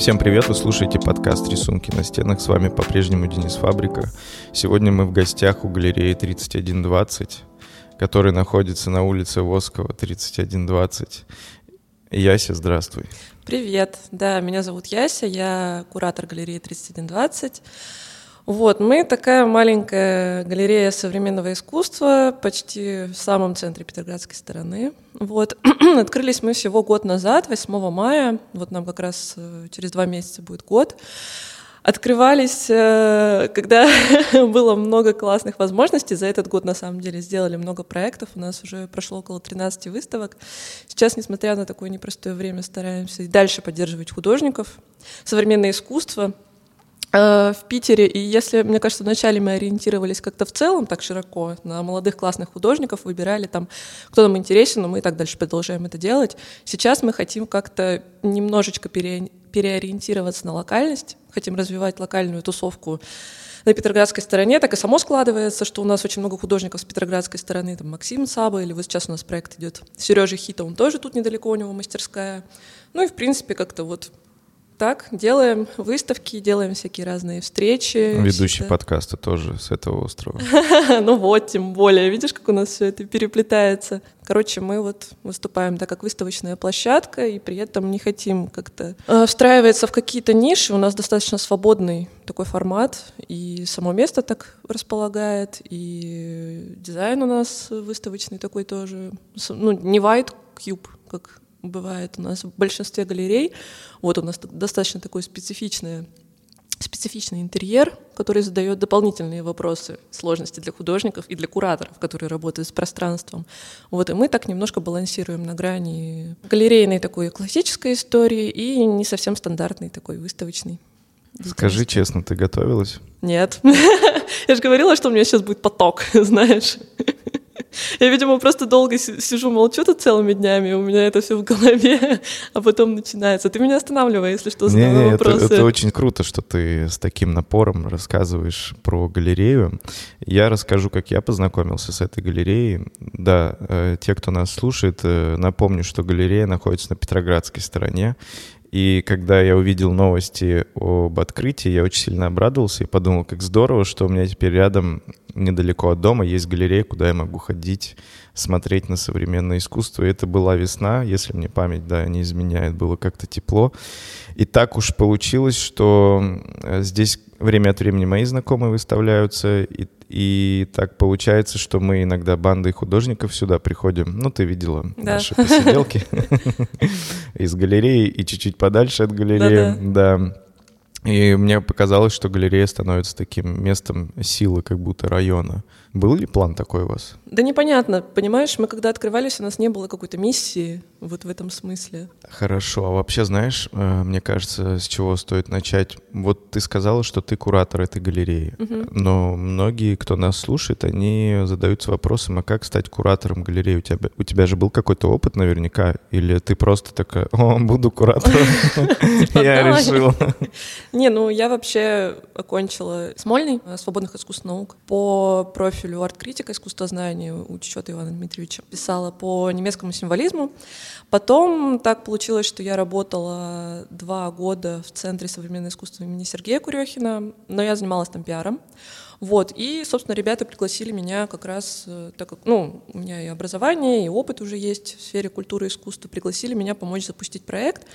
Всем привет, вы слушаете подкаст «Рисунки на стенах». С вами по-прежнему Денис Фабрика. Сегодня мы в гостях у галереи 3120, которая находится на улице Воскова, 3120. Яся, здравствуй. Привет, да, меня зовут Яся, я куратор галереи 3120. Вот, мы такая маленькая галерея современного искусства, почти в самом центре Петроградской стороны. Вот, открылись мы всего год назад, 8 мая, вот нам как раз э, через два месяца будет год. Открывались, э, когда было много классных возможностей. За этот год, на самом деле, сделали много проектов. У нас уже прошло около 13 выставок. Сейчас, несмотря на такое непростое время, стараемся дальше поддерживать художников. Современное искусство — в Питере, и если, мне кажется, вначале мы ориентировались как-то в целом так широко на молодых классных художников, выбирали там, кто нам интересен, но мы и так дальше продолжаем это делать. Сейчас мы хотим как-то немножечко пере, переориентироваться на локальность, хотим развивать локальную тусовку на Петроградской стороне, так и само складывается, что у нас очень много художников с Петроградской стороны, там Максим Саба, или вот сейчас у нас проект идет Сережа Хита, он тоже тут недалеко, у него мастерская. Ну и, в принципе, как-то вот так, делаем выставки, делаем всякие разные встречи. Ведущий подкаста тоже с этого острова. Ну вот, тем более. Видишь, как у нас все это переплетается. Короче, мы вот выступаем так как выставочная площадка, и при этом не хотим как-то э, встраиваться в какие-то ниши. У нас достаточно свободный такой формат, и само место так располагает, и дизайн у нас выставочный такой тоже. Ну, не white cube, как бывает у нас в большинстве галерей. Вот у нас достаточно такой специфичный, специфичный интерьер, который задает дополнительные вопросы, сложности для художников и для кураторов, которые работают с пространством. Вот, и мы так немножко балансируем на грани галерейной такой классической истории и не совсем стандартной такой выставочной. Скажи честно, ты готовилась? Нет. Я же говорила, что у меня сейчас будет поток, знаешь. Я, видимо, просто долго сижу, молчу тут целыми днями, у меня это все в голове, а потом начинается. Ты меня останавливай, если что, задавай не, не, вопросы. Это, это очень круто, что ты с таким напором рассказываешь про галерею. Я расскажу, как я познакомился с этой галереей. Да, э, те, кто нас слушает, э, напомню, что галерея находится на Петроградской стороне, и когда я увидел новости об открытии, я очень сильно обрадовался и подумал, как здорово, что у меня теперь рядом, недалеко от дома, есть галерея, куда я могу ходить, смотреть на современное искусство. И это была весна, если мне память, да, не изменяет, было как-то тепло. И так уж получилось, что э, здесь время от времени мои знакомые выставляются, и и так получается, что мы иногда бандой художников сюда приходим. Ну, ты видела да. наши посиделки из галереи и чуть-чуть подальше от галереи. Да. И мне показалось, что галерея становится таким местом силы, как будто района. Был ли план такой у вас? Да непонятно, понимаешь, мы когда открывались, у нас не было какой-то миссии вот в этом смысле. Хорошо, а вообще знаешь, э, мне кажется, с чего стоит начать? Вот ты сказала, что ты куратор этой галереи, угу. но многие, кто нас слушает, они задаются вопросом, а как стать куратором галереи? У тебя, у тебя же был какой-то опыт наверняка, или ты просто такая, о, буду куратором? Типа, я решила. Не, ну я вообще окончила Смольный, э, свободных искусств наук, по профилю арт-критика, искусствознания у Чечета Ивана Дмитриевича. Писала по немецкому символизму. Потом так получилось, что я работала два года в Центре современного искусства имени Сергея Курехина, но я занималась там пиаром. Вот, и, собственно, ребята пригласили меня как раз, э, так как, ну, у меня и образование, и опыт уже есть в сфере культуры и искусства, пригласили меня помочь запустить проект.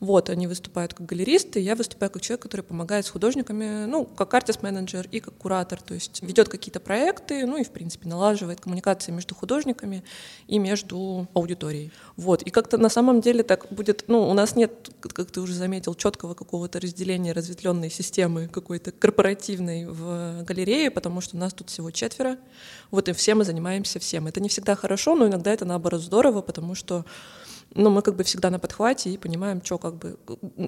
Вот, они выступают как галеристы, я выступаю как человек, который помогает с художниками, ну, как артист-менеджер и как куратор, то есть ведет какие-то проекты, ну и, в принципе, налаживает коммуникации между художниками и между аудиторией. Вот, и как-то на самом деле так будет, ну, у нас нет, как ты уже заметил, четкого какого-то разделения разветвленной системы какой-то корпоративной в галерее, потому что у нас тут всего четверо, вот и все мы занимаемся всем. Это не всегда хорошо, но иногда это наоборот здорово, потому что но мы как бы всегда на подхвате и понимаем, что как бы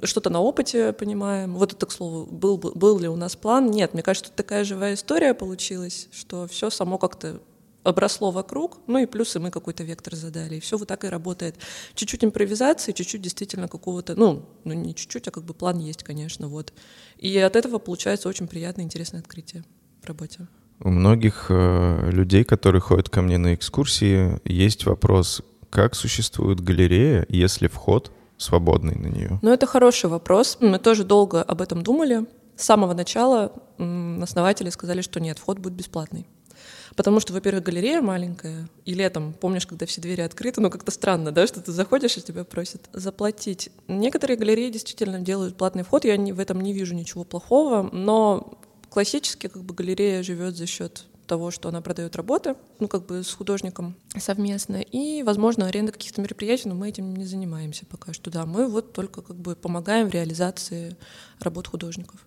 что-то на опыте понимаем. Вот это, к слову, был, был ли у нас план? Нет, мне кажется, такая живая история получилась, что все само как-то обросло вокруг, ну и плюсы мы какой-то вектор задали, и все вот так и работает. Чуть-чуть импровизации, чуть-чуть действительно какого-то, ну, ну не чуть-чуть, а как бы план есть, конечно, вот. И от этого получается очень приятное, интересное открытие в работе. У многих э, людей, которые ходят ко мне на экскурсии, есть вопрос, как существует галерея, если вход свободный на нее? Ну, это хороший вопрос. Мы тоже долго об этом думали. С самого начала основатели сказали, что нет, вход будет бесплатный. Потому что, во-первых, галерея маленькая, и летом, помнишь, когда все двери открыты, ну как-то странно, да, что ты заходишь, и тебя просят заплатить. Некоторые галереи действительно делают платный вход, я в этом не вижу ничего плохого, но классически как бы галерея живет за счет того, что она продает работы, ну, как бы с художником совместно, и, возможно, аренда каких-то мероприятий, но мы этим не занимаемся пока что, да, мы вот только как бы помогаем в реализации работ художников.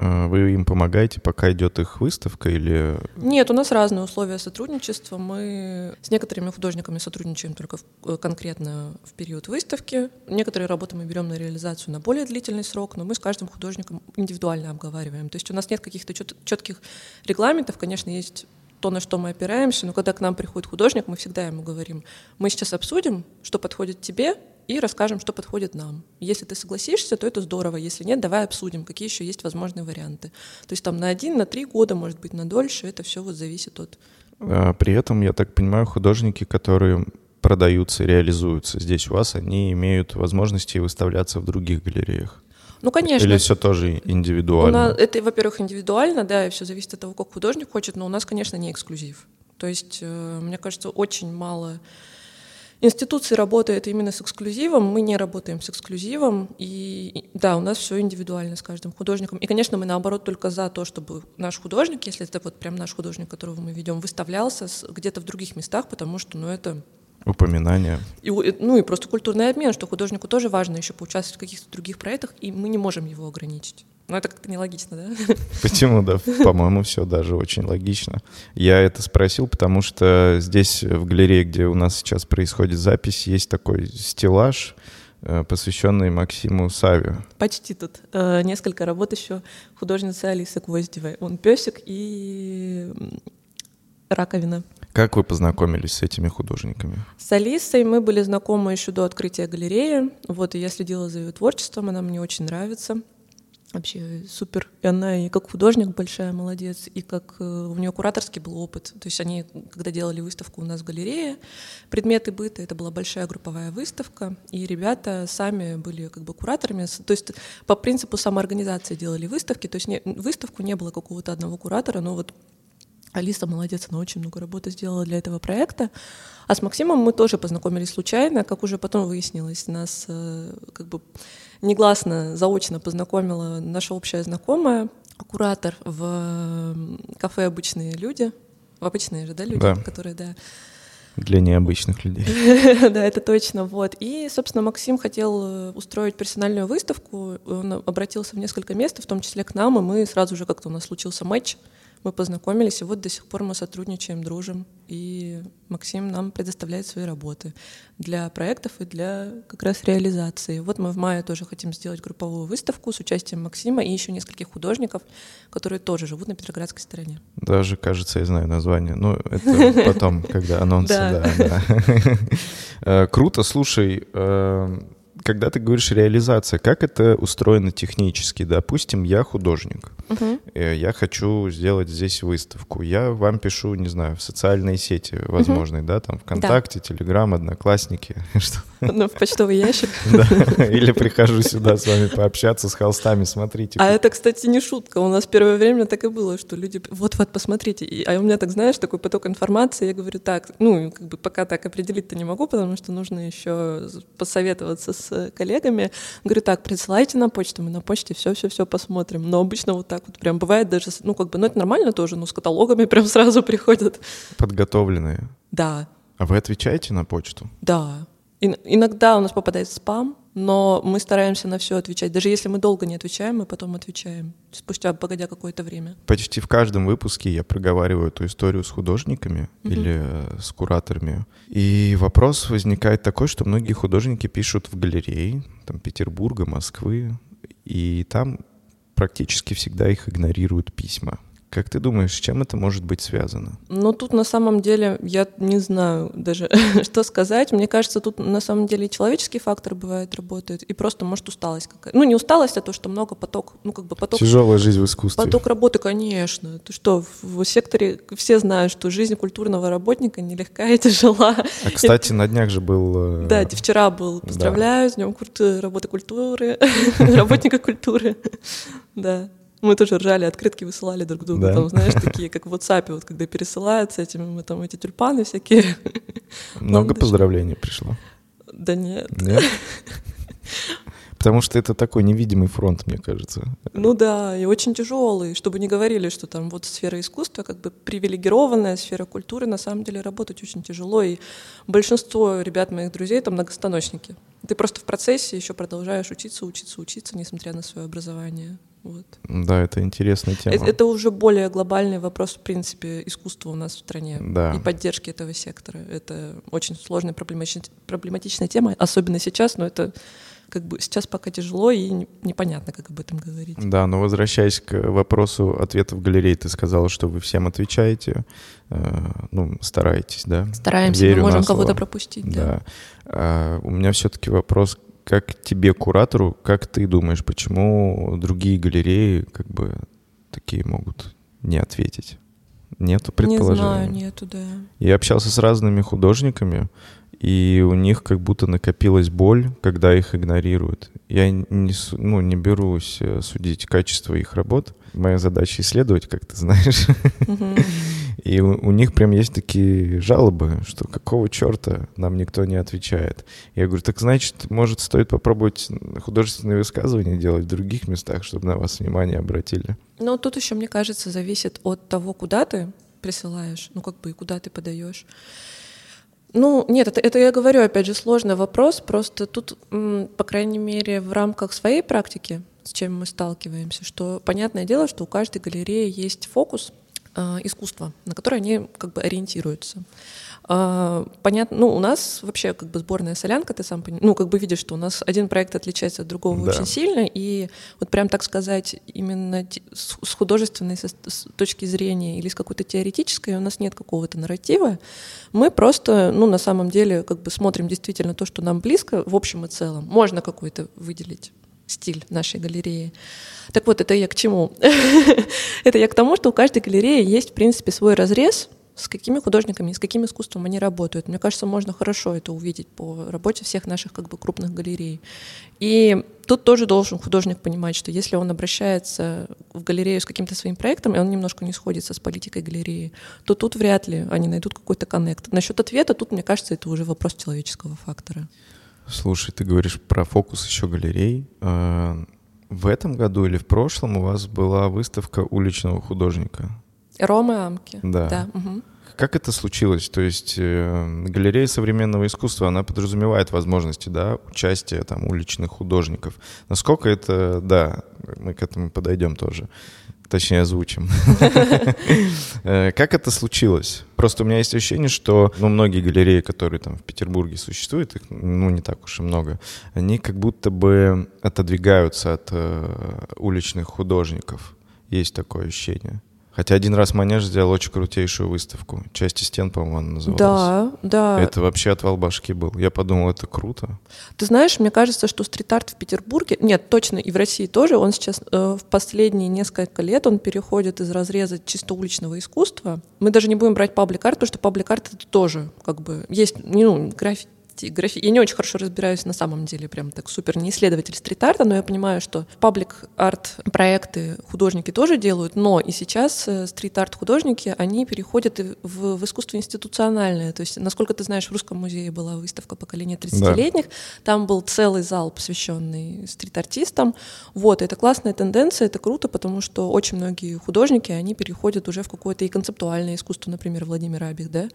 А, вы им помогаете, пока идет их выставка или... Нет, у нас разные условия сотрудничества. Мы с некоторыми художниками сотрудничаем только в, э, конкретно в период выставки. Некоторые работы мы берем на реализацию на более длительный срок, но мы с каждым художником индивидуально обговариваем. То есть у нас нет каких-то четких регламентов. Конечно, есть то, на что мы опираемся, но когда к нам приходит художник, мы всегда ему говорим, мы сейчас обсудим, что подходит тебе, и расскажем, что подходит нам. Если ты согласишься, то это здорово. Если нет, давай обсудим, какие еще есть возможные варианты. То есть там на один, на три года, может быть, на дольше, это все вот зависит от... А, при этом, я так понимаю, художники, которые продаются, реализуются здесь у вас, они имеют возможности выставляться в других галереях. Ну, конечно. Или все тоже индивидуально? нас, это, во-первых, индивидуально, да, и все зависит от того, как художник хочет, но у нас, конечно, не эксклюзив. То есть, э, мне кажется, очень мало институции работают именно с эксклюзивом, мы не работаем с эксклюзивом, и да, у нас все индивидуально с каждым художником. И, конечно, мы наоборот только за то, чтобы наш художник, если это вот прям наш художник, которого мы ведем, выставлялся где-то в других местах, потому что, ну, это упоминания. И, ну и просто культурный обмен, что художнику тоже важно еще поучаствовать в каких-то других проектах, и мы не можем его ограничить. Ну, это как-то нелогично, да? Почему, да? По-моему, все даже очень логично. Я это спросил, потому что здесь, в галерее, где у нас сейчас происходит запись, есть такой стеллаж, э, посвященный Максиму Саве. Почти тут. Э, несколько работ еще художницы Алисы Гвоздевой. Он песик и раковина. Как вы познакомились с этими художниками? С Алисой мы были знакомы еще до открытия галереи. Вот, и я следила за ее творчеством, она мне очень нравится вообще супер. И она и как художник большая молодец, и как э, у нее кураторский был опыт. То есть они, когда делали выставку у нас в галерее, предметы быта, это была большая групповая выставка, и ребята сами были как бы кураторами. То есть по принципу самоорганизации делали выставки, то есть не, выставку не было какого-то одного куратора, но вот Алиса молодец, она очень много работы сделала для этого проекта. А с Максимом мы тоже познакомились случайно, как уже потом выяснилось. Нас э, как бы негласно, заочно познакомила наша общая знакомая, куратор в кафе «Обычные люди». В обычные же, да, люди, да. которые, да, для необычных людей. да, это точно. Вот. И, собственно, Максим хотел э, устроить персональную выставку. Он обратился в несколько мест, в том числе к нам, и мы сразу же как-то у нас случился матч мы познакомились, и вот до сих пор мы сотрудничаем, дружим, и Максим нам предоставляет свои работы для проектов и для как раз реализации. Вот мы в мае тоже хотим сделать групповую выставку с участием Максима и еще нескольких художников, которые тоже живут на Петроградской стороне. Даже, кажется, я знаю название. Ну, это потом, когда анонсы, да. Э, круто, слушай, э, когда ты говоришь реализация, как это устроено технически? Допустим, я художник, угу. я хочу сделать здесь выставку. Я вам пишу, не знаю, в социальные сети возможные, угу. да, там ВКонтакте, да. Телеграм, Одноклассники. Ну, в почтовый ящик. Или прихожу сюда с вами пообщаться с холстами, смотрите. А это, кстати, не шутка. У нас первое время так и было, что люди, вот-вот, посмотрите. А у меня, так знаешь, такой поток информации, я говорю, так, ну, как бы пока так определить-то не могу, потому что нужно еще посоветоваться с коллегами. Говорю, так, присылайте на почту, мы на почте все-все-все посмотрим. Но обычно вот так вот прям бывает даже, ну как бы, ну это нормально тоже, но с каталогами прям сразу приходят. Подготовленные? Да. А вы отвечаете на почту? Да. Иногда у нас попадает спам, но мы стараемся на все отвечать. Даже если мы долго не отвечаем, мы потом отвечаем, спустя погодя какое-то время. Почти в каждом выпуске я проговариваю эту историю с художниками mm-hmm. или э, с кураторами. И вопрос возникает такой, что многие художники пишут в галереи, там, Петербурга, Москвы, и там практически всегда их игнорируют письма. Как ты думаешь, с чем это может быть связано? Ну, тут на самом деле я не знаю даже, что сказать. Мне кажется, тут на самом деле и человеческий фактор бывает работает, и просто, может, усталость какая-то. Ну, не усталость, а то, что много поток, ну, как бы поток... Тяжелая жизнь в искусстве. Поток работы, конечно. Ты что, в секторе все знают, что жизнь культурного работника нелегкая и тяжела. А, кстати, на днях же был... Э, да, вчера был. Поздравляю, с Днем работы культуры, работника культуры. Да. Мы тоже ржали, открытки высылали друг другу, да. там, знаешь, такие, как в WhatsApp, вот когда пересылают с этими, мы там эти тюльпаны всякие. Много поздравлений пришло? Да нет. Нет? Потому что это такой невидимый фронт, мне кажется. Ну да, и очень тяжелый, чтобы не говорили, что там вот сфера искусства как бы привилегированная, сфера культуры, на самом деле работать очень тяжело, и большинство ребят моих друзей там многостаночники. Ты просто в процессе еще продолжаешь учиться, учиться, учиться, несмотря на свое образование. Вот. Да, это интересная тема. Это, это уже более глобальный вопрос, в принципе, искусства у нас в стране да. и поддержки этого сектора. Это очень сложная, проблематичная, проблематичная тема, особенно сейчас, но это как бы сейчас пока тяжело и непонятно, как об этом говорить. Да, но возвращаясь к вопросу ответов галерей, ты сказала, что вы всем отвечаете, э, ну, стараетесь, да? Стараемся, Верю мы можем кого-то пропустить, да. да. А, у меня все-таки вопрос как тебе, куратору, как ты думаешь, почему другие галереи как бы такие могут не ответить? Нету предположения? Не знаю, нету, да. Я общался с разными художниками, и у них как будто накопилась боль, когда их игнорируют. Я не, ну, не берусь э, судить качество их работ. Моя задача исследовать, как ты знаешь. И у, у них прям есть такие жалобы, что какого черта нам никто не отвечает. Я говорю, так значит, может, стоит попробовать художественные высказывания делать в других местах, чтобы на вас внимание обратили. Ну, тут еще, мне кажется, зависит от того, куда ты присылаешь, ну, как бы, и куда ты подаешь. Ну, нет, это, это я говорю, опять же, сложный вопрос. Просто тут, по крайней мере, в рамках своей практики, с чем мы сталкиваемся, что понятное дело, что у каждой галереи есть фокус э, искусства, на который они как бы ориентируются. А, понятно, ну, у нас вообще как бы сборная солянка, ты сам ну, как бы видишь, что у нас один проект отличается от другого да. очень сильно, и вот прям так сказать, именно с художественной с точки зрения или с какой-то теоретической у нас нет какого-то нарратива. Мы просто, ну, на самом деле, как бы смотрим действительно то, что нам близко в общем и целом. Можно какой-то выделить стиль нашей галереи. Так вот, это я к чему? это я к тому, что у каждой галереи есть, в принципе, свой разрез, с какими художниками, с каким искусством они работают. Мне кажется, можно хорошо это увидеть по работе всех наших как бы крупных галерей. И тут тоже должен художник понимать, что если он обращается в галерею с каким-то своим проектом, и он немножко не сходится с политикой галереи, то тут вряд ли они найдут какой-то коннект. Насчет ответа тут, мне кажется, это уже вопрос человеческого фактора. Слушай, ты говоришь про фокус еще галерей. А, в этом году или в прошлом у вас была выставка уличного художника. Рома Амки. Да. да. Угу. Как это случилось? То есть э, галерея современного искусства, она подразумевает возможности, да, участия там уличных художников. Насколько это, да, мы к этому подойдем тоже. Точнее, озвучим. Э, как это случилось? Просто у меня есть ощущение, что ну, многие галереи, которые там в Петербурге существуют, их ну, не так уж и много, они как будто бы отодвигаются от э, уличных художников. Есть такое ощущение. Хотя один раз Манеж сделал очень крутейшую выставку. Части стен, по-моему, она называлась. Да, да. Это вообще отвал башки был. Я подумал, это круто. Ты знаешь, мне кажется, что стрит-арт в Петербурге, нет, точно, и в России тоже, он сейчас э, в последние несколько лет, он переходит из разреза чисто уличного искусства. Мы даже не будем брать паблик-арт, потому что паблик-арт это тоже как бы есть, ну, граффити графи... Я не очень хорошо разбираюсь на самом деле, прям так супер не исследователь стрит-арта, но я понимаю, что паблик-арт проекты художники тоже делают, но и сейчас э, стрит-арт художники, они переходят в, в искусство институциональное. То есть, насколько ты знаешь, в Русском музее была выставка поколения 30-летних, да. там был целый зал, посвященный стрит-артистам. Вот, это классная тенденция, это круто, потому что очень многие художники, они переходят уже в какое-то и концептуальное искусство, например, Владимир Абих, да,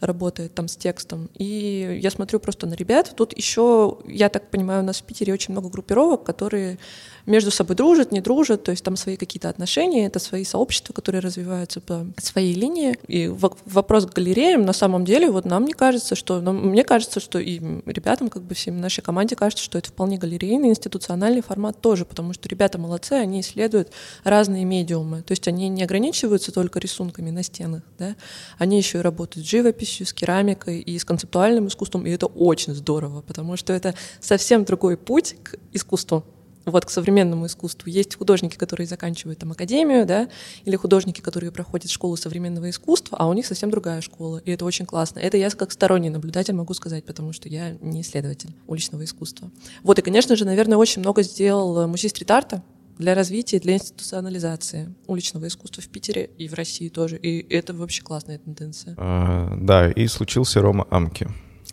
работает там с текстом. И я смотрю просто на ребят. Тут еще, я так понимаю, у нас в Питере очень много группировок, которые между собой дружат, не дружат, то есть там свои какие-то отношения, это свои сообщества, которые развиваются по своей линии. И вопрос к галереям, на самом деле, вот нам не кажется, что, ну, мне кажется, что и ребятам, как бы всем нашей команде кажется, что это вполне галерейный, институциональный формат тоже, потому что ребята молодцы, они исследуют разные медиумы, то есть они не ограничиваются только рисунками на стенах, да, они еще и работают с живописью, с керамикой и с концептуальным искусством, и это очень здорово, потому что это совсем другой путь к искусству, вот к современному искусству. Есть художники, которые заканчивают там академию, да, или художники, которые проходят школу современного искусства, а у них совсем другая школа, и это очень классно. Это я как сторонний наблюдатель могу сказать, потому что я не исследователь уличного искусства. Вот, и, конечно же, наверное, очень много сделал музей стрит-арта, для развития, для институционализации уличного искусства в Питере и в России тоже. И это вообще классная тенденция. А, да, и случился Рома Амки.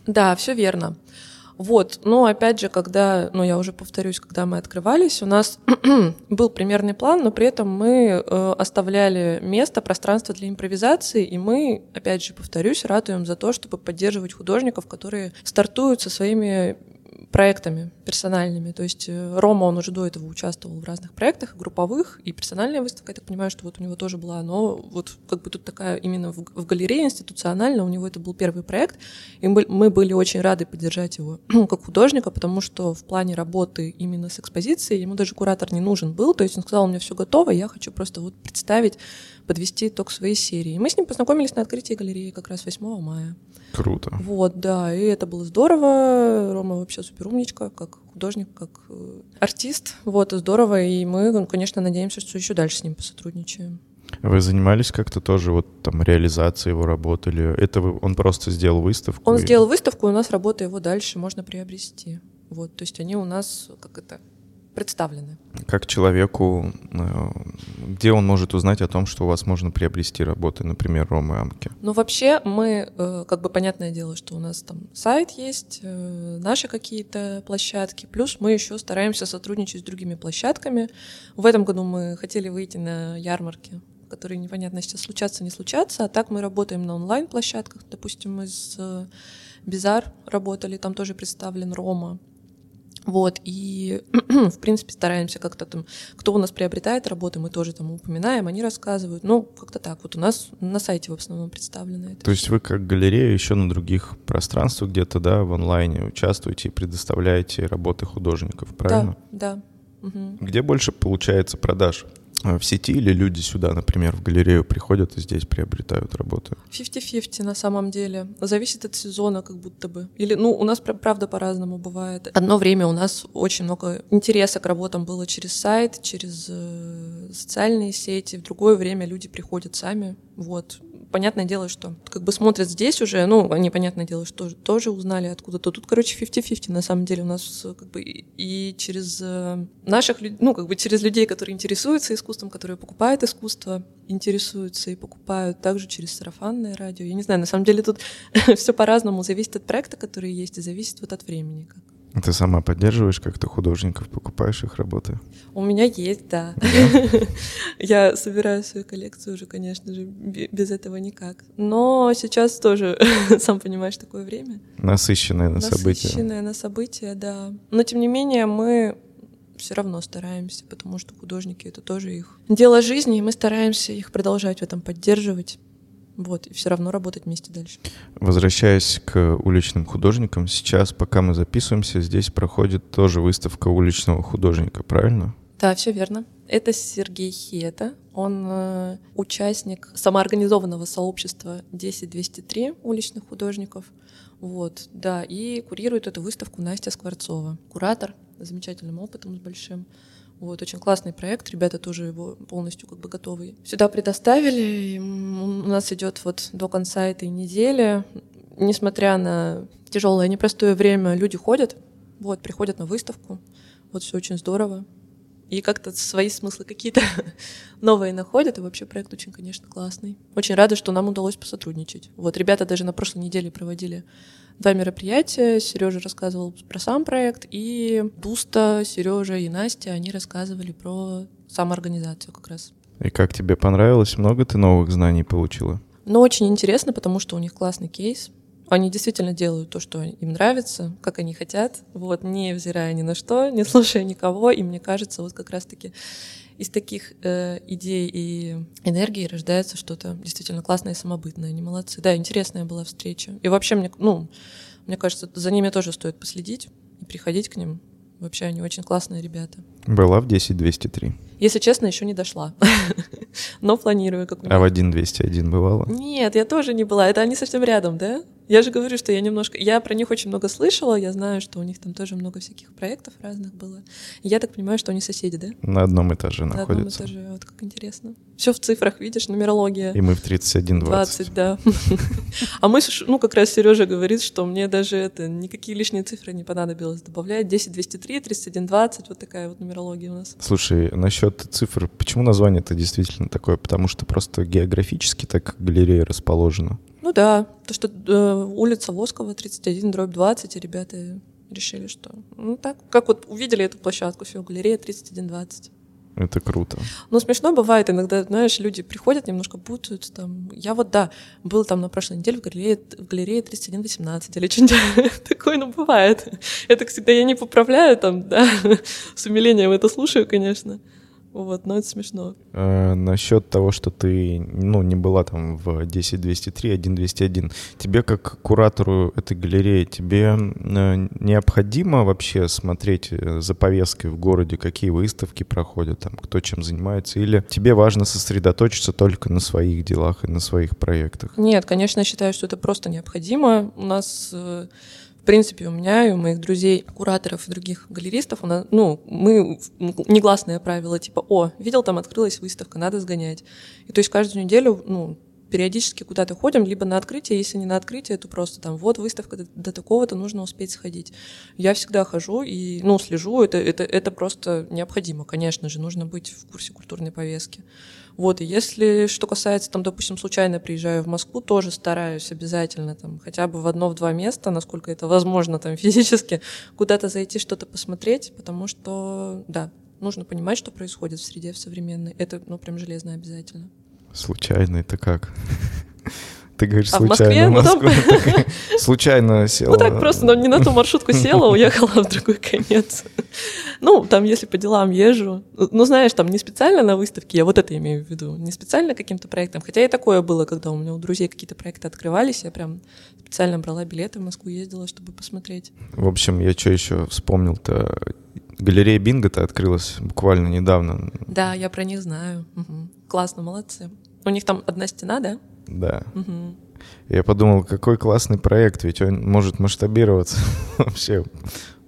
Да, все верно. Вот, но опять же, когда, ну я уже повторюсь, когда мы открывались, у нас был примерный план, но при этом мы э, оставляли место, пространство для импровизации, и мы, опять же, повторюсь, ратуем за то, чтобы поддерживать художников, которые стартуют со своими проектами персональными. То есть э, Рома, он уже до этого участвовал в разных проектах, групповых, и персональная выставка, я так понимаю, что вот у него тоже была, но вот как бы тут такая именно в, в галерее институционально, у него это был первый проект, и мы, были очень рады поддержать его как художника, потому что в плане работы именно с экспозицией ему даже куратор не нужен был, то есть он сказал, у меня все готово, я хочу просто вот представить, подвести итог своей серии. Мы с ним познакомились на открытии галереи как раз 8 мая. Круто. Вот, да, и это было здорово. Рома вообще супер умничка, как художник, как э, артист. Вот, и здорово. И мы, ну, конечно, надеемся, что еще дальше с ним посотрудничаем. Вы занимались как-то тоже вот там реализацией его работы или это вы, он просто сделал выставку? Он и... сделал выставку, у нас работа его дальше можно приобрести. Вот, то есть они у нас как это представлены. Как человеку, э, где он может узнать о том, что у вас можно приобрести работы, например, Ромы Амки? Ну, вообще, мы, э, как бы, понятное дело, что у нас там сайт есть, э, наши какие-то площадки, плюс мы еще стараемся сотрудничать с другими площадками. В этом году мы хотели выйти на ярмарки которые непонятно сейчас случатся, не случатся, а так мы работаем на онлайн-площадках, допустим, с Бизар работали, там тоже представлен Рома, вот, и, в принципе, стараемся как-то там, кто у нас приобретает работы, мы тоже там упоминаем, они рассказывают. Ну, как-то так. Вот у нас на сайте в основном представлено это. То есть вы как галерея еще на других пространствах где-то, да, в онлайне участвуете и предоставляете работы художников, правильно? Да, да. Угу. Где больше получается продаж? А, в сети или люди сюда, например, в галерею приходят и здесь приобретают работы? 50-50 на самом деле. Зависит от сезона как будто бы. Или, ну, у нас правда по-разному бывает. Одно время у нас очень много интереса к работам было через сайт, через э, социальные сети. В другое время люди приходят сами. Вот понятное дело, что как бы смотрят здесь уже, ну, они, понятное дело, что тоже узнали откуда-то. Тут, короче, 50-50 на самом деле у нас как бы и через э, наших, ну, как бы через людей, которые интересуются искусством, которые покупают искусство, интересуются и покупают, также через сарафанное радио. Я не знаю, на самом деле тут все по-разному, зависит от проекта, который есть, и зависит вот от времени. Как. Ты сама поддерживаешь как-то художников, покупаешь их работы? У меня есть, да. Я собираю свою коллекцию уже, конечно же, без этого никак. Но сейчас тоже, сам понимаешь, такое время. Насыщенное на события. Насыщенное на события, да. Но тем не менее мы все равно стараемся, потому что художники — это тоже их дело жизни, и мы стараемся их продолжать в этом поддерживать. Вот, и все равно работать вместе дальше. Возвращаясь к уличным художникам, сейчас, пока мы записываемся, здесь проходит тоже выставка уличного художника, правильно? Да, все верно. Это Сергей Хета. Он э, участник самоорганизованного сообщества 10203 уличных художников. Вот, да, и курирует эту выставку Настя Скворцова. Куратор с замечательным опытом, с большим. Вот, очень классный проект, ребята тоже его полностью как бы готовы. Сюда предоставили, у нас идет вот до конца этой недели. Несмотря на тяжелое, непростое время, люди ходят, вот, приходят на выставку. Вот все очень здорово. И как-то свои смыслы какие-то новые находят, и вообще проект очень, конечно, классный. Очень рада, что нам удалось посотрудничать. Вот, ребята даже на прошлой неделе проводили два мероприятия. Сережа рассказывал про сам проект, и Буста, Сережа и Настя, они рассказывали про самоорганизацию как раз. И как тебе понравилось? Много ты новых знаний получила? Ну, очень интересно, потому что у них классный кейс. Они действительно делают то, что им нравится, как они хотят, вот, не взирая ни на что, не слушая никого, и мне кажется, вот как раз-таки из таких э, идей и энергии рождается что-то действительно классное и самобытное. Они молодцы. Да, интересная была встреча. И вообще, мне, ну, мне кажется, за ними тоже стоит последить и приходить к ним. Вообще они очень классные ребята. Была в 10-203. Если честно, еще не дошла. Но планирую как А в 1-201 бывала? Нет, я тоже не была. Это они совсем рядом, да? Я же говорю, что я немножко... Я про них очень много слышала, я знаю, что у них там тоже много всяких проектов разных было. Я так понимаю, что они соседи, да? На одном этаже На находятся. одном этаже, вот как интересно. Все в цифрах, видишь, нумерология. И мы в 31-20. 20, да. А мы, ну, как раз Сережа говорит, что мне даже это никакие лишние цифры не понадобилось добавлять. 10, 203, 31, 20, вот такая вот нумерология у нас. Слушай, насчет цифр, почему название-то действительно такое? Потому что просто географически так галерея расположена. Ну да, то, что э, улица Воскова, 31, дробь 20, и ребята решили, что... Ну так, как вот увидели эту площадку, все, галерея 31-20. Это круто. Ну, смешно бывает иногда, знаешь, люди приходят, немножко путаются там. Я вот, да, был там на прошлой неделе в галерее, в галерее 3118 или что-нибудь такое, ну, бывает. Это всегда я не поправляю там, да, с умилением это слушаю, конечно. Вот, но это смешно. Э, насчет того, что ты, ну, не была там в 10203, 10201, тебе как куратору этой галереи, тебе э, необходимо вообще смотреть э, за повесткой в городе, какие выставки проходят, там, кто чем занимается, или тебе важно сосредоточиться только на своих делах и на своих проектах? Нет, конечно, я считаю, что это просто необходимо. У нас в принципе, у меня и у моих друзей, кураторов и других галеристов, у нас, ну, мы негласное правило, типа, о, видел, там открылась выставка, надо сгонять. И то есть каждую неделю, ну, периодически куда-то ходим, либо на открытие, если не на открытие, то просто там вот выставка до, до такого-то нужно успеть сходить. Я всегда хожу и, ну, слежу, это, это, это просто необходимо, конечно же, нужно быть в курсе культурной повестки. Вот, и если что касается, там, допустим, случайно приезжаю в Москву, тоже стараюсь обязательно там хотя бы в одно-в два места, насколько это возможно там физически, куда-то зайти, что-то посмотреть, потому что, да, нужно понимать, что происходит в среде в современной. Это, ну, прям железно обязательно. Случайно это как? Ты говоришь, А в случайно Москве? в Ну, Москву. Случайно села. Ну так просто но не на ту маршрутку села, уехала в другой конец. Ну, там, если по делам езжу. Ну, знаешь, там не специально на выставке, я вот это имею в виду, не специально каким-то проектом. Хотя и такое было, когда у меня у друзей какие-то проекты открывались, я прям специально брала билеты в Москву, ездила, чтобы посмотреть. В общем, я что еще вспомнил-то? Галерея Бинго-то открылась буквально недавно. Да, я про них знаю. Мгм. Классно, молодцы. У них там одна стена, да? Да. Мгм. Я подумал, какой классный проект, ведь он может масштабироваться вообще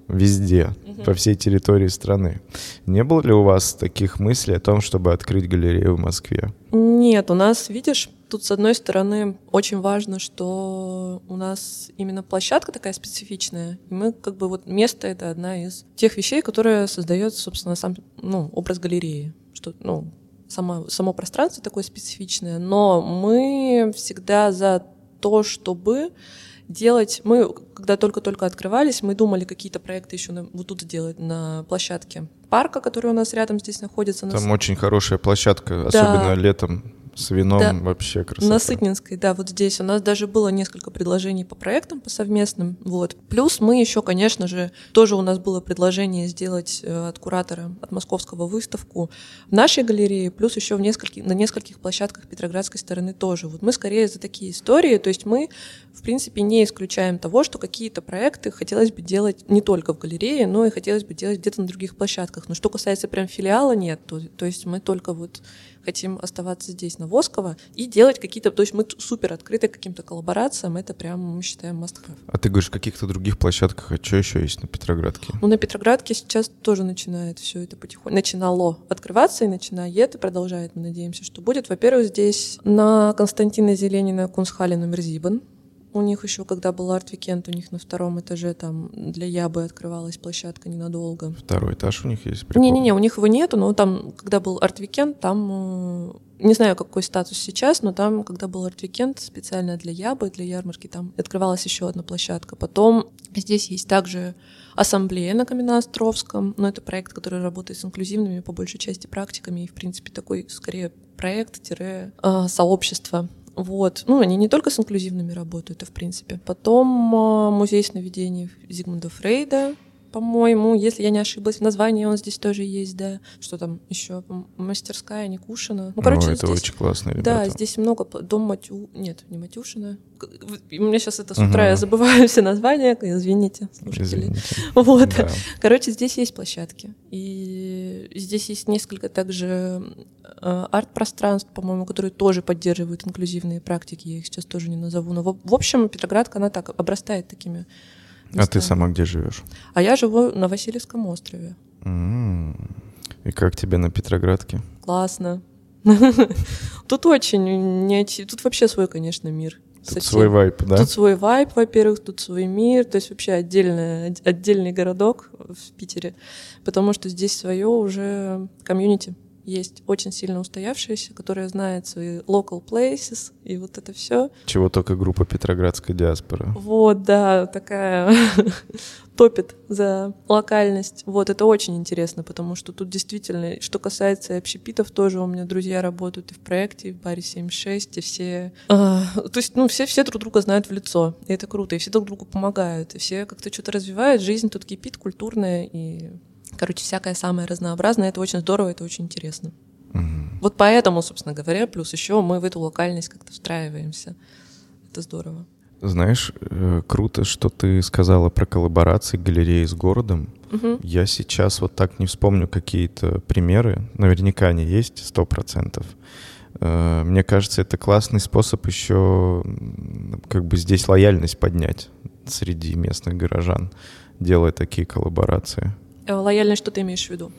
везде, по всей территории страны. Не было ли у вас таких мыслей о том, чтобы открыть галерею в Москве? Нет, у нас, видишь, тут с одной стороны очень важно, что у нас именно площадка такая специфичная, и мы как бы вот место это одна из тех вещей, которая создает, собственно, сам ну, образ галереи, что ну само, само пространство такое специфичное, но мы всегда за то, чтобы делать... Мы, когда только-только открывались, мы думали какие-то проекты еще на, вот тут делать на площадке парка, который у нас рядом здесь находится. на Там очень хорошая площадка, особенно летом с вином Да. вообще красота. На Сытнинской, да, вот здесь. У нас даже было несколько предложений по проектам, по совместным. Вот. Плюс мы еще, конечно же, тоже у нас было предложение сделать э, от куратора, от московского выставку в нашей галерее, плюс еще в нескольких, на нескольких площадках Петроградской стороны тоже. Вот мы скорее за такие истории, то есть мы, в принципе, не исключаем того, что какие-то проекты хотелось бы делать не только в галерее, но и хотелось бы делать где-то на других площадках. Но что касается прям филиала, нет. То, то есть мы только вот хотим оставаться здесь, на Воскова, и делать какие-то... То есть мы супер открыты каким-то коллаборациям, это прям, мы считаем, must have. А ты говоришь, в каких-то других площадках, а что еще есть на Петроградке? Ну, на Петроградке сейчас тоже начинает все это потихоньку. Начинало открываться и начинает, и продолжает. Мы надеемся, что будет. Во-первых, здесь на Константина Зеленина Kunsthalle Nummer sieben. У них еще, когда был арт-викенд, у них на втором этаже там для Ябы открывалась площадка ненадолго. Второй этаж у них есть? Не-не-не, у них его нету, но там, когда был арт-викенд, там, э, не знаю, какой статус сейчас, но там, когда был арт-викенд, специально для Ябы, для ярмарки, там открывалась еще одна площадка. Потом здесь есть также ассамблея на Каменноостровском, но это проект, который работает с инклюзивными, по большей части, практиками, и, в принципе, такой, скорее, проект-сообщество. Вот. Ну, они не только с инклюзивными работают, а в принципе. Потом э, музей сновидений Зигмунда Фрейда, по-моему, если я не ошиблась, в названии он здесь тоже есть, да. Что там еще? Мастерская Никушина. Ну, короче, О, это здесь, очень классно, ребята. Да, здесь много. Дом Матю... Нет, не Матюшина. У меня сейчас это с утра, угу. я забываю все названия, извините, слушатели. Извините. Вот. Да. Короче, здесь есть площадки. И здесь есть несколько также э, арт-пространств, по-моему, которые тоже поддерживают инклюзивные практики. Я их сейчас тоже не назову. Но, в общем, Петроградка, она так обрастает такими а ты сама где живешь? А я живу на Васильевском острове. И как тебе на Петроградке? Классно. Тут очень не Тут вообще свой, конечно, мир. Тут свой вайп, да? Тут свой вайп, во-первых, тут свой мир, то есть вообще отдельный, отдельный городок в Питере, потому что здесь свое уже комьюнити есть очень сильно устоявшаяся, которая знает свои local places и вот это все. Чего только группа Петроградская диаспора. Вот, да, такая топит за локальность. Вот, это очень интересно, потому что тут действительно, что касается общепитов, тоже у меня друзья работают и в проекте, и в баре 76, и все... А, то есть, ну, все, все друг друга знают в лицо, и это круто, и все друг другу помогают, и все как-то что-то развивают, жизнь тут кипит культурная, и Короче, всякое самое разнообразное. Это очень здорово, это очень интересно. Угу. Вот поэтому, собственно говоря, плюс еще мы в эту локальность как-то встраиваемся. Это здорово. Знаешь, э, круто, что ты сказала про коллаборации галереи с городом. Угу. Я сейчас вот так не вспомню какие-то примеры. Наверняка они есть, сто процентов. Э, мне кажется, это классный способ еще как бы здесь лояльность поднять среди местных горожан, делая такие коллаборации. Э, лояльность, что ты имеешь в виду?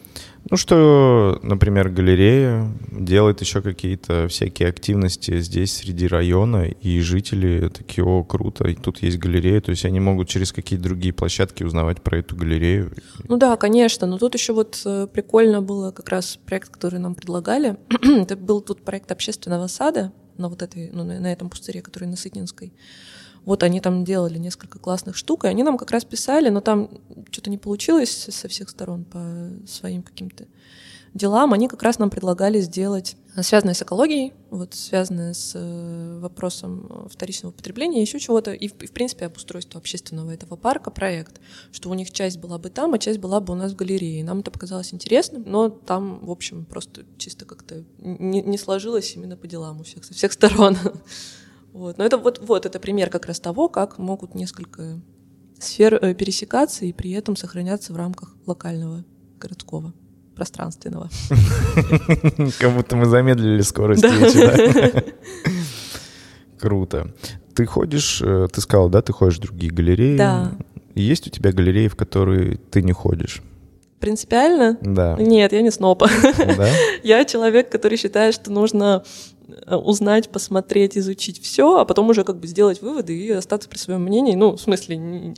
Ну, что, например, галерея делает еще какие-то всякие активности здесь, среди района, и жители такие, о, круто, и тут есть галерея, то есть они могут через какие-то другие площадки узнавать про эту галерею. Ну да, конечно, но тут еще вот э, прикольно было как раз проект, который нам предлагали. Это был тут проект общественного сада на вот этой, ну, на этом пустыре, который на Сытнинской. Вот они там делали несколько классных штук, и они нам как раз писали, но там что-то не получилось со всех сторон по своим каким-то делам. Они как раз нам предлагали сделать, э, связанное с экологией, вот, связанное с э, вопросом вторичного потребления, еще чего-то, и, в принципе, обустройство общественного этого парка, проект, что у них часть была бы там, а часть была бы у нас в галерее. Нам это показалось интересным, но там, в общем, просто чисто как-то не, не сложилось именно по делам у всех, со всех сторон. Вот. Но это вот, вот это пример как раз того, как могут несколько сфер э, пересекаться и при этом сохраняться в рамках локального городского пространственного. Как будто мы замедлили скорость речи, Круто. Ты ходишь, э, ты сказал, да, ты ходишь в другие галереи? Да. Есть у тебя галереи, в которые ты не ходишь? Принципиально? Да. Нет, я не снопа. Да? я человек, который считает, что нужно узнать, посмотреть, изучить все, а потом уже как бы сделать выводы и остаться при своем мнении. Ну, в смысле,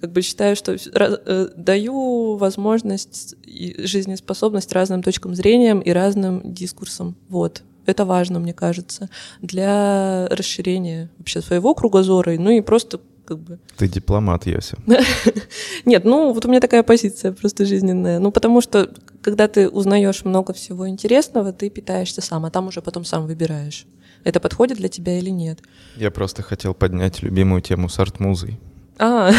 как бы считаю, что э, даю возможность и жизнеспособность разным точкам зрения и разным дискурсам. Вот. Это важно, мне кажется, для расширения вообще своего кругозора, ну и просто как бы. Ты дипломат, Яся. Нет, ну вот у меня такая позиция просто жизненная. Ну потому что когда ты узнаешь много всего интересного, ты питаешься сам, а там уже потом сам выбираешь, это подходит для тебя или нет. Я просто хотел поднять любимую тему с арт-музой. А.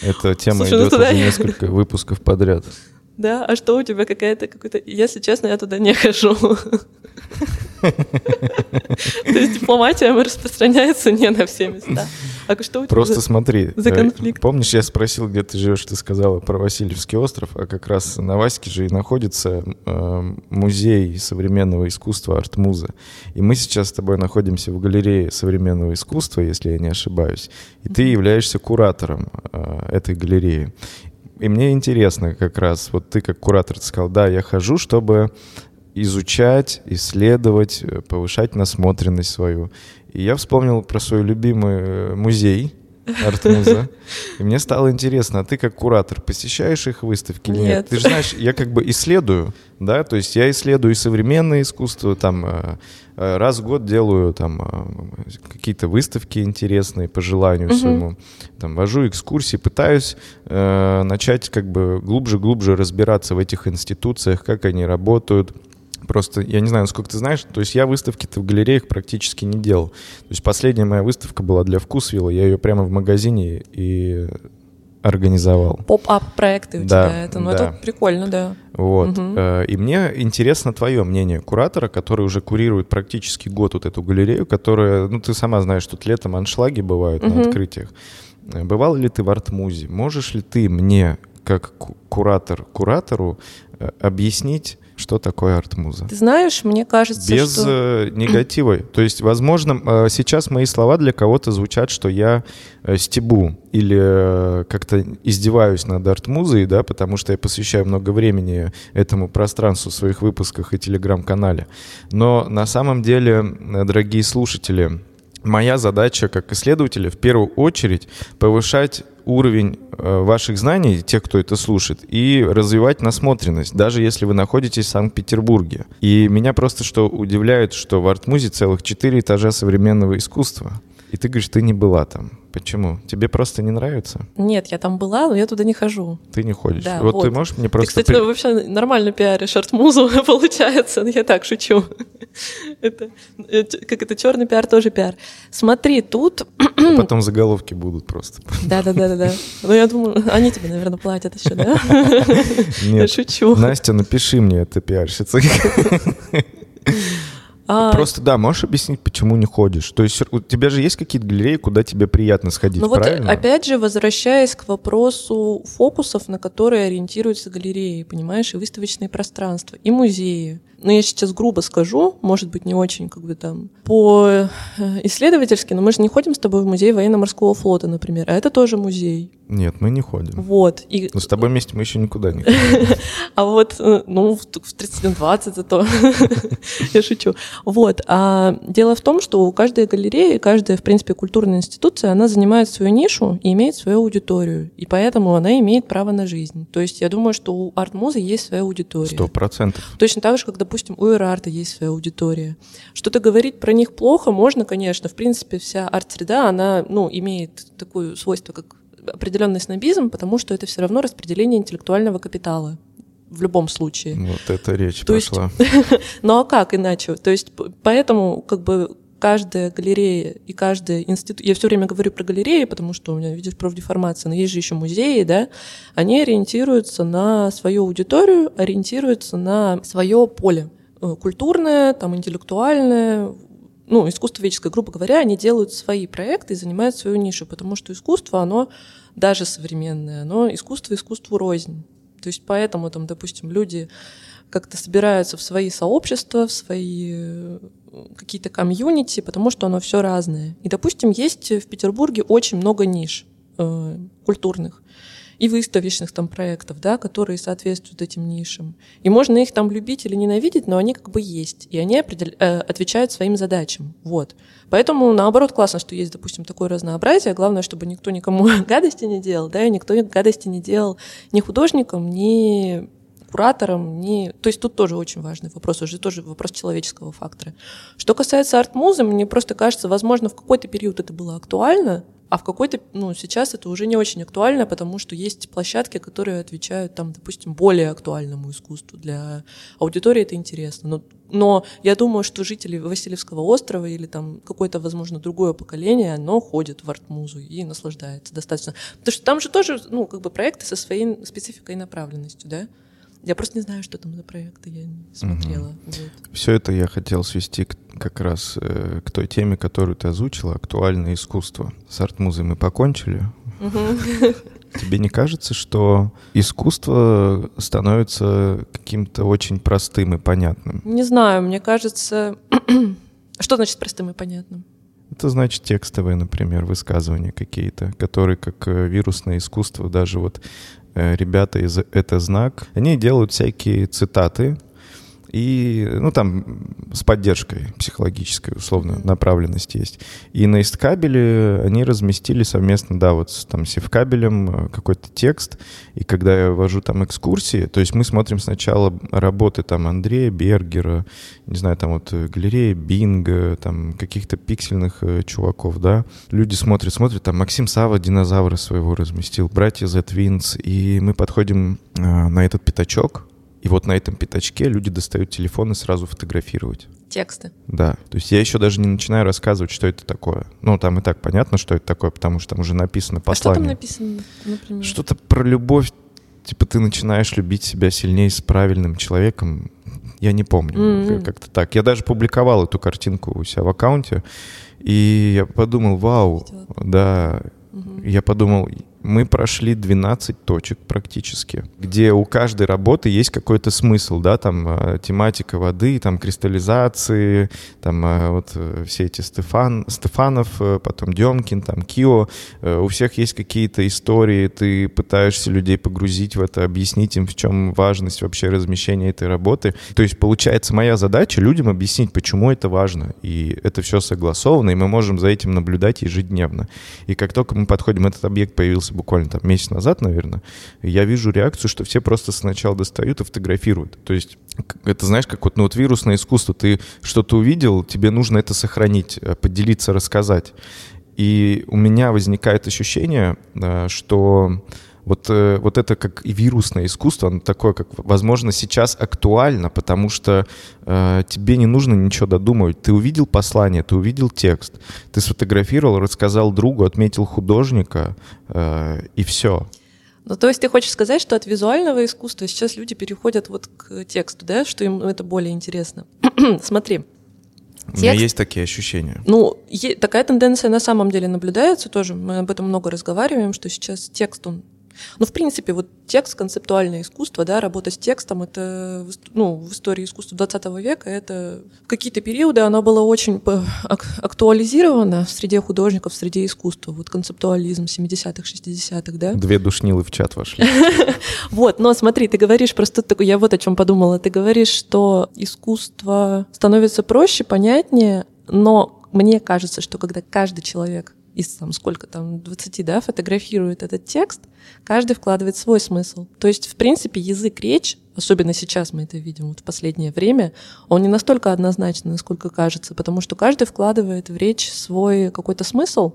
Эта тема Слушай, ну идет ну, уже несколько выпусков подряд. Да, а что у тебя какая-то какой-то... Если честно, я туда не хожу. То есть дипломатия распространяется не на все места. А что у тебя Просто смотри. За э, конфликт? Помнишь, я спросил, где ты живешь, ты сказала про Васильевский остров, а как раз на Ваське же и находится э, музей современного искусства «Артмуза». И мы сейчас с тобой находимся в галерее современного искусства, если я не ошибаюсь, и ты являешься куратором э, этой галереи. И мне интересно как раз, вот ты как куратор сказал, да, я хожу, чтобы изучать, исследовать, э, повышать насмотренность свою. И я вспомнил про свой любимый э, музей, Артмуза. И мне стало интересно, а ты как куратор посещаешь их выставки или нет? нет? Ты же знаешь, я как бы исследую, да, то есть я исследую и современное искусство, там э, э, раз в год делаю там какие-то выставки интересные по желанию угу. своему, там вожу экскурсии, пытаюсь э, начать как бы глубже-глубже разбираться в этих институциях, как они работают, Просто я не знаю, насколько ты знаешь, то есть я выставки-то в галереях практически не делал. То есть последняя моя выставка была для Вкусвилла, я ее прямо в магазине и организовал. Pop-up проекты у Да, тебя это, ну да. это прикольно, да. Вот. Э, И мне интересно твое мнение куратора, который уже курирует практически год вот эту галерею, которая, ну ты сама знаешь, тут летом аншлаги бывают на Мгм. открытиях. Э, Бывал ли ты в арт-музе? Можешь ли ты мне, как ку- куратор куратору, э, объяснить, что такое арт-муза? Ты знаешь, мне кажется, Без что... э, негатива. То есть, возможно, э, сейчас мои слова для кого-то звучат, что я э, стебу или как-то издеваюсь над арт-музой, да, потому что я посвящаю много времени этому пространству в своих выпусках и телеграм-канале. Но на самом деле, дорогие слушатели, моя задача как исследователя в первую очередь повышать уровень ваших знаний, тех, кто это слушает, и развивать насмотренность, даже если вы находитесь в Санкт-Петербурге. И меня просто что удивляет, что в арт-музе целых четыре этажа современного искусства. И ты говоришь, ты не была там. Почему? Тебе просто не нравится? Нет, я там была, но я туда не хожу. Ты не ходишь. Да, вот, вот. ты можешь мне Ты, просто... кстати, при- вообще нормально пиаришь арт-музу, получается. Ну, Я так шучу. Это, э, как это, черный пиар тоже пиар. Смотри, тут... а Потом заголовки будут просто. Да-да-да-да. Ну, я думаю, они тебе, наверное, платят еще, да? Я Нет. шучу. Настя, напиши мне это пиарщица. А, Просто да, можешь объяснить, почему не ходишь? То есть у тебя же есть какие-то галереи, куда тебе приятно сходить, Ну вот правильно? опять же, возвращаясь к вопросу фокусов, на которые ориентируются галереи, понимаешь, и выставочные пространства, и музеи. Ну, я сейчас грубо скажу, может быть, не очень как бы там по э, исследовательски, но мы же не ходим с тобой в музей военно-морского флота, например, а это тоже музей. Нет, мы не ходим. Вот. И, Но с тобой вместе мы еще никуда не ходим. а вот, э, ну, в, в 31-20 зато. Я шучу. Вот. А дело в том, что у каждой галереи, каждая, в принципе, культурная институция, она занимает свою нишу и имеет свою аудиторию. И поэтому она имеет право на жизнь. То есть я думаю, что у арт-музы есть своя аудитория. Сто процентов. Точно так же, как, допустим, у Эрарта есть своя аудитория. Что-то говорить про них плохо можно, конечно. В принципе, вся арт-среда, она ну, имеет такое свойство, как определенный снобизм, потому что это все равно распределение интеллектуального капитала в любом случае. Вот эта речь То есть- пошла. Ну а как иначе? То есть поэтому как бы каждая галерея и каждый институт, я все время говорю про галереи, потому что у меня, видишь, профдеформация, но есть же еще музеи, да, они ориентируются на свою аудиторию, ориентируются на свое поле э, культурное, там, интеллектуальное, ну, искусствоведческое, грубо говоря, они делают свои проекты и занимают свою нишу, потому что искусство, оно даже современное, оно искусство искусству рознь. То есть поэтому там, допустим, люди как-то собираются в свои сообщества, в свои э, какие-то комьюнити, потому что оно все разное. И, допустим, есть в Петербурге очень много ниш э, культурных и выставочных там проектов, да, которые соответствуют этим нишам. И можно их там любить или ненавидеть, но они как бы есть, и они определ- э, отвечают своим задачам. Вот. Поэтому, наоборот, классно, что есть, допустим, такое разнообразие. Главное, чтобы никто никому гадости не делал, да, и никто гадости не делал ни художникам, ни куратором, ни... То есть тут тоже очень важный вопрос, уже тоже вопрос человеческого фактора. Что касается арт-музы, мне просто кажется, возможно, в какой-то период это было актуально, а в какой-то, ну, сейчас это уже не очень актуально, потому что есть площадки, которые отвечают, там, допустим, более актуальному искусству. Для аудитории это интересно. Но, но я думаю, что жители Васильевского острова или там какое-то, возможно, другое поколение, оно ходит в арт-музу и наслаждается достаточно. Потому что там же тоже, ну, как бы проекты со своей спецификой и направленностью, да? Я просто не знаю, что там за проекты, я не смотрела. Вот. Все это я хотел свести к- как раз э, к той теме, которую ты озвучила, актуальное искусство. С арт-музой мы покончили. Тебе не кажется, что искусство становится каким-то очень простым и понятным? Не знаю, мне кажется... Что значит простым и понятным? Это значит текстовые, например, высказывания какие-то, которые как э, вирусное искусство, даже вот ребята из «Это знак», они делают всякие цитаты, и, ну, там с поддержкой психологической, условно, направленность есть. И на Исткабеле они разместили совместно, да, вот с, там Севкабелем э, какой-то текст, и когда я вожу там экскурсии, то есть мы смотрим сначала работы там Андрея Бергера, не знаю, там вот э, галерея Бинга, там каких-то пиксельных э, чуваков, да. Люди смотрят, смотрят, там Максим Сава динозавра своего разместил, братья The Twins, и мы подходим э, на этот пятачок, И вот на этом пятачке люди достают телефон и сразу фотографировать. Тексты. Да, то есть я еще даже не начинаю рассказывать, что это такое. Ну, там и так понятно, что это такое, потому что там уже написано послание. А что там написано, например? Что-то про любовь, типа ты начинаешь любить себя сильнее с правильным человеком. Я не помню, mm-hmm. как-то так. Я даже публиковал эту картинку у себя в аккаунте, и я подумал, вау, да, mm-hmm. я подумал, мы прошли 12 точек практически, где у каждой работы есть какой-то смысл, да, там э, тематика воды, там кристаллизации, там э, вот э, все эти Стефан, Стефанов, потом Демкин, там Кио, у всех есть какие-то истории, ты пытаешься людей погрузить в это, объяснить им, в чем важность вообще размещения этой работы. То есть, получается, моя задача людям объяснить, почему это важно, и это все согласовано, и мы можем за этим наблюдать ежедневно. И как только мы подходим, этот объект появился буквально там месяц назад, наверное, я вижу реакцию, что все просто сначала достают и фотографируют. То есть это, знаешь, как вот, ну, вот вирусное искусство. Ты что-то увидел, тебе нужно это сохранить, э, поделиться, рассказать. И у меня возникает ощущение, э, что вот, э, вот это как и вирусное искусство, оно такое, как, возможно, сейчас актуально, потому что э, тебе не нужно ничего додумывать. Ты увидел послание, ты увидел текст, ты сфотографировал, рассказал другу, отметил художника, э, и все. Ну, то есть ты хочешь сказать, что от визуального искусства сейчас люди переходят вот к тексту, да, что им это более интересно? Смотри. У меня есть такие ощущения. Ну, такая тенденция на самом деле наблюдается тоже. Мы об этом много разговариваем, что сейчас текст, он ну, в принципе, вот текст, концептуальное искусство, да, работа с текстом, это, ну, в истории искусства 20 века, это в какие-то периоды оно было очень актуализировано в среде художников, в среде искусства. Вот концептуализм 70-х, 60-х, да? Две душнилы в чат вошли. Вот, но смотри, ты говоришь просто я вот о чем подумала. Ты говоришь, что искусство становится проще, понятнее, но мне кажется, что когда каждый человек из там сколько там, 20, да, фотографирует этот текст, каждый вкладывает свой смысл. То есть, в принципе, язык, речь, особенно сейчас мы это видим вот в последнее время, он не настолько однозначный, насколько кажется, потому что каждый вкладывает в речь свой какой-то смысл,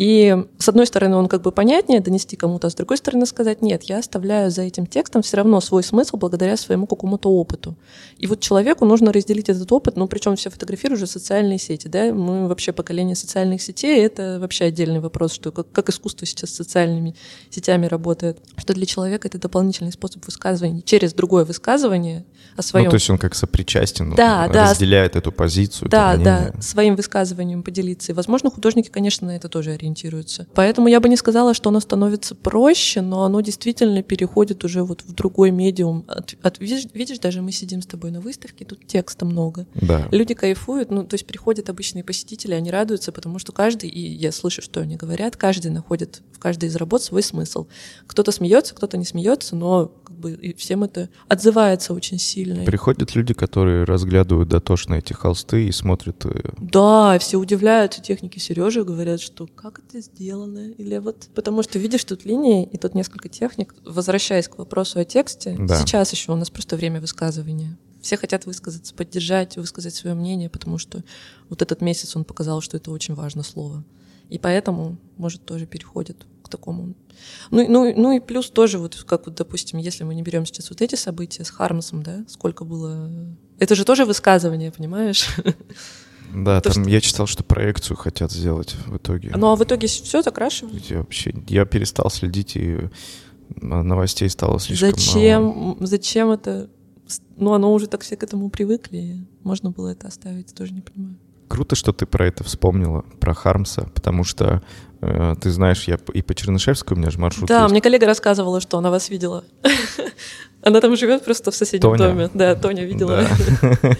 и с одной стороны, он как бы понятнее донести кому-то, а с другой стороны сказать, нет, я оставляю за этим текстом все равно свой смысл благодаря своему какому-то опыту. И вот человеку нужно разделить этот опыт, ну причем все фотографируют же социальные сети, да, мы вообще поколение социальных сетей, это вообще отдельный вопрос, что как, как искусство сейчас с социальными сетями работает, что для человека это дополнительный способ высказывания через другое высказывание о своем. Ну, то есть он как сопричастен, да, да, разделяет эту позицию. Да, да, своим высказыванием поделиться. И, возможно, художники, конечно, на это тоже ориентируются. Поэтому я бы не сказала, что оно становится проще, но оно действительно переходит уже вот в другой медиум. От, от, видишь, видишь, даже мы сидим с тобой на выставке, тут текста много. Да. Люди кайфуют, ну, то есть приходят обычные посетители, они радуются, потому что каждый, и я слышу, что они говорят, каждый находит в каждой из работ свой смысл. Кто-то смеется, кто-то не смеется, но бы и всем это отзывается очень сильно. Приходят люди, которые разглядывают дотошно эти холсты и смотрят. Э, да, все удивляются техники Сережи, говорят, что как это сделано? Или вот потому что видишь тут линии, и тут несколько техник. Возвращаясь к вопросу о тексте, да. сейчас еще у нас просто время высказывания. Все хотят высказаться, поддержать, высказать свое мнение, потому что вот этот месяц он показал, что это очень важно слово. И поэтому, может, тоже переходит такому. Ну, ну, ну и плюс тоже, вот как вот, допустим, если мы не берем сейчас вот эти события с Хармсом, да, сколько было... Это же тоже высказывание, понимаешь? Да, То, там что... я читал, что проекцию хотят сделать в итоге. Ну а в итоге все закрашивают? Я вообще, я перестал следить, и новостей стало слишком Зачем? мало. Зачем это? Ну, оно уже так все к этому привыкли. Можно было это оставить, тоже не понимаю. Круто, что ты про это вспомнила, про Хармса, потому что э, ты знаешь, я и по Чернышевской у меня же маршрут Да, есть. мне коллега рассказывала, что она вас видела. Она там живет просто в соседнем Тоня. доме. Да, Тоня видела. Да.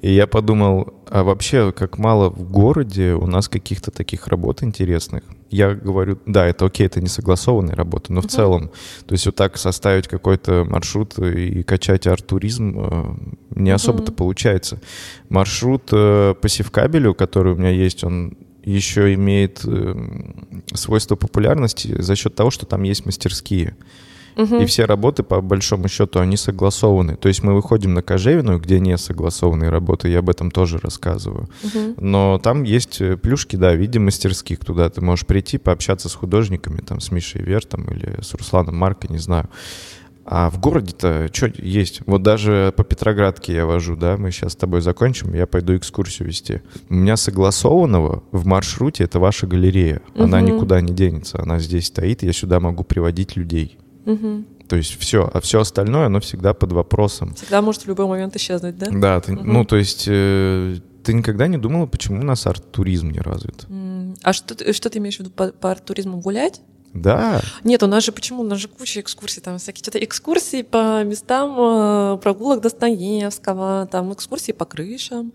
И я подумал, а вообще, как мало в городе у нас каких-то таких работ интересных. Я говорю, да, это окей, это не согласованные работы, но в целом, то есть вот так составить какой-то маршрут и качать арт-туризм э, не особо-то получается. Маршрут э, по севкабелю, который у меня есть, он еще имеет э, свойство популярности за счет того, что там есть мастерские. Угу. И все работы, по большому счету, они согласованы. То есть мы выходим на Кожевину, где не согласованные работы, я об этом тоже рассказываю. Угу. Но там есть э, плюшки, да, в виде мастерских, туда ты можешь прийти, пообщаться с художниками, там, с Мишей Вертом или с Русланом Марко, не знаю. А в городе-то что есть? Вот даже по Петроградке я вожу, да, мы сейчас с тобой закончим, я пойду экскурсию вести. У меня согласованного в маршруте это ваша галерея. Она Мгм. никуда не денется, она здесь стоит, я сюда могу приводить людей. Мгм. То есть все, а все остальное, оно всегда под вопросом. Всегда может в любой момент исчезнуть, да? Да, ты- Мгм. ну то есть э, ты никогда не думала, почему у нас арт-туризм не развит? А что, ты- что ты имеешь в виду по, по туризму гулять? Да, Нет, у нас же почему? У нас же куча экскурсий, там всякие что-то экскурсии по местам э, прогулок Достоевского, там экскурсии по крышам,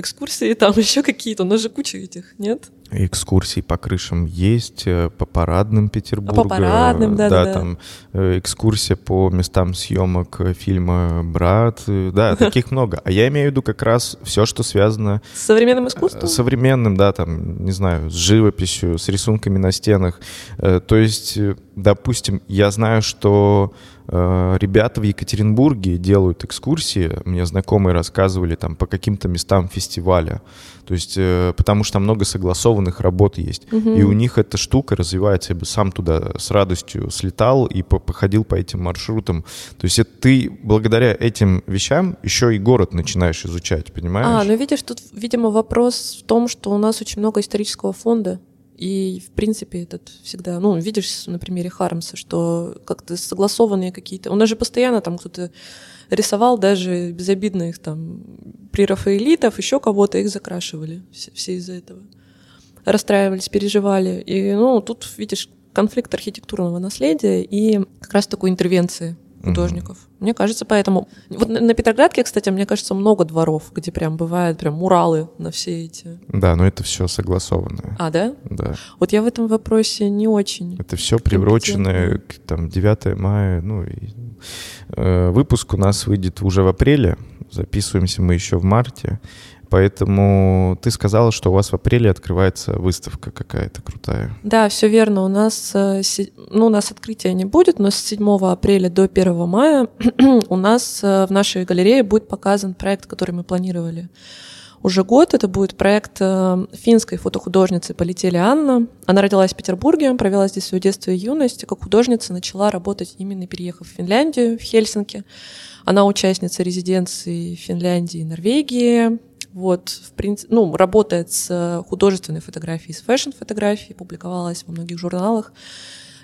экскурсии там еще какие-то. У нас же куча этих, нет? экскурсии по крышам есть, э, по парадным Петербурга. парадным, да-да-да. там э, экскурсия по местам съемок э, фильма «Брат». Да, таких много. А я имею в виду как раз все, что связано С современным искусством? современным, да, там, не знаю, с живописью, с рисунками на стенах. То есть, допустим, я знаю, что ребята в Екатеринбурге делают экскурсии, мне знакомые рассказывали там по каким-то местам фестиваля. То есть, э, потому что там много согласованных работ есть. Мгм. И у них эта штука развивается. Я бы сам туда с радостью слетал и по- походил по этим маршрутам. То есть это ты благодаря этим вещам еще и город начинаешь изучать, понимаешь? А, ну видишь, тут, видимо, вопрос в том, что у нас очень много исторического фонда. И, в принципе, этот всегда, ну, видишь на примере Хармса, что как-то согласованные какие-то... У нас же постоянно там кто-то рисовал даже безобидных там прерафаэлитов, еще кого-то, их закрашивали все, все из-за этого. Расстраивались, переживали. И, ну, тут, видишь, конфликт архитектурного наследия и как раз такой интервенции художников. Мне кажется, поэтому... Вот на, Петроградке, кстати, мне кажется, много дворов, где прям бывают прям муралы на все эти... Да, но это все согласованное. А, да? Да. Вот я в этом вопросе не очень. Это все приурочено к там 9 мая. Ну, и, э, выпуск у нас выйдет уже в апреле. Записываемся мы еще в марте. Поэтому ты сказала, что у вас в апреле открывается выставка какая-то крутая. Да, все верно. У нас, э, ну, у нас открытия не будет, но с 7 апреля до 1 мая у нас э, в нашей галерее будет показан проект, который мы планировали уже год. Это будет проект э, финской фотохудожницы Полетели Анна. Она родилась в Петербурге, провела здесь свое детство и юность. и Как художница начала работать именно переехав в Финляндию, в Хельсинки. Она участница резиденции Финляндии и Норвегии. Вот, в принципе, ну, работает с художественной фотографией, с фэшн-фотографией, публиковалась во многих журналах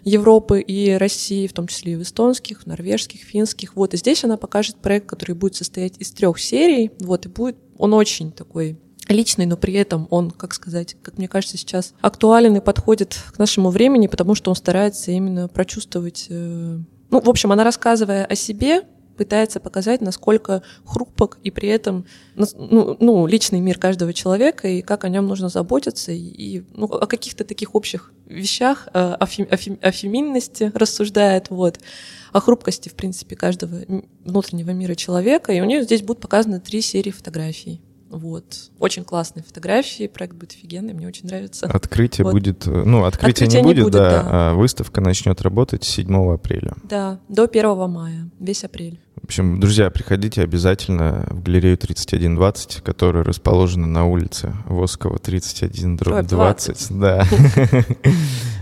Европы и России, в том числе и в эстонских, норвежских, финских. Вот, и здесь она покажет проект, который будет состоять из трех серий. Вот, и будет он очень такой личный, но при этом он, как сказать, как мне кажется, сейчас актуален и подходит к нашему времени, потому что он старается именно прочувствовать... э, Ну, в общем, она, рассказывая о себе, пытается показать, насколько хрупок и при этом ну, ну, личный мир каждого человека и как о нем нужно заботиться и, ну, о каких-то таких общих вещах, э, о, фем- о фем- о феминности рассуждает, вот, о хрупкости, в принципе, каждого внутреннего мира человека. И у нее здесь будут показаны три серии фотографий. Вот. Очень классные фотографии, проект будет офигенный, мне очень нравится. Открытие Вот. будет... э, Ну, открытие, Открытия не не будет, будет, да, да. а выставка начнет работать 7 апреля. Да, до 1 мая, весь апрель. В общем, друзья, приходите обязательно в галерею 3120, которая расположена на улице Воскова 31 дробь Дробь 20. Да.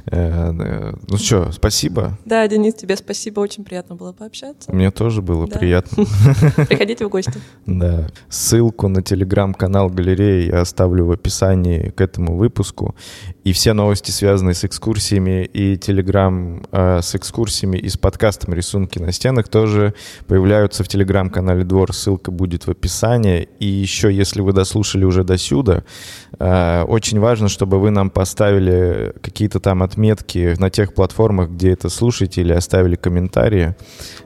Э, э, Ну что, спасибо. Да, Денис, тебе спасибо, очень приятно было пообщаться. Мне тоже было приятно. Приходите в гости. Да. Ссылку на телеграм-канал галереи я оставлю в описании к этому выпуску. И все новости, связанные с экскурсиями, и телеграм э, с экскурсиями, и с подкастом «Рисунки на стенах» тоже появляются в телеграм-канале «Двор». Ссылка будет в описании. И еще, если вы дослушали уже до сюда, э, очень важно, чтобы вы нам поставили какие-то там отметки на тех платформах, где это слушаете, или оставили комментарии.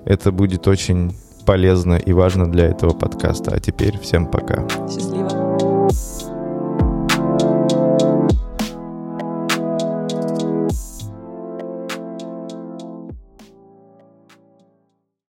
Это будет очень полезно и важно для этого подкаста. А теперь всем пока. Счастливо.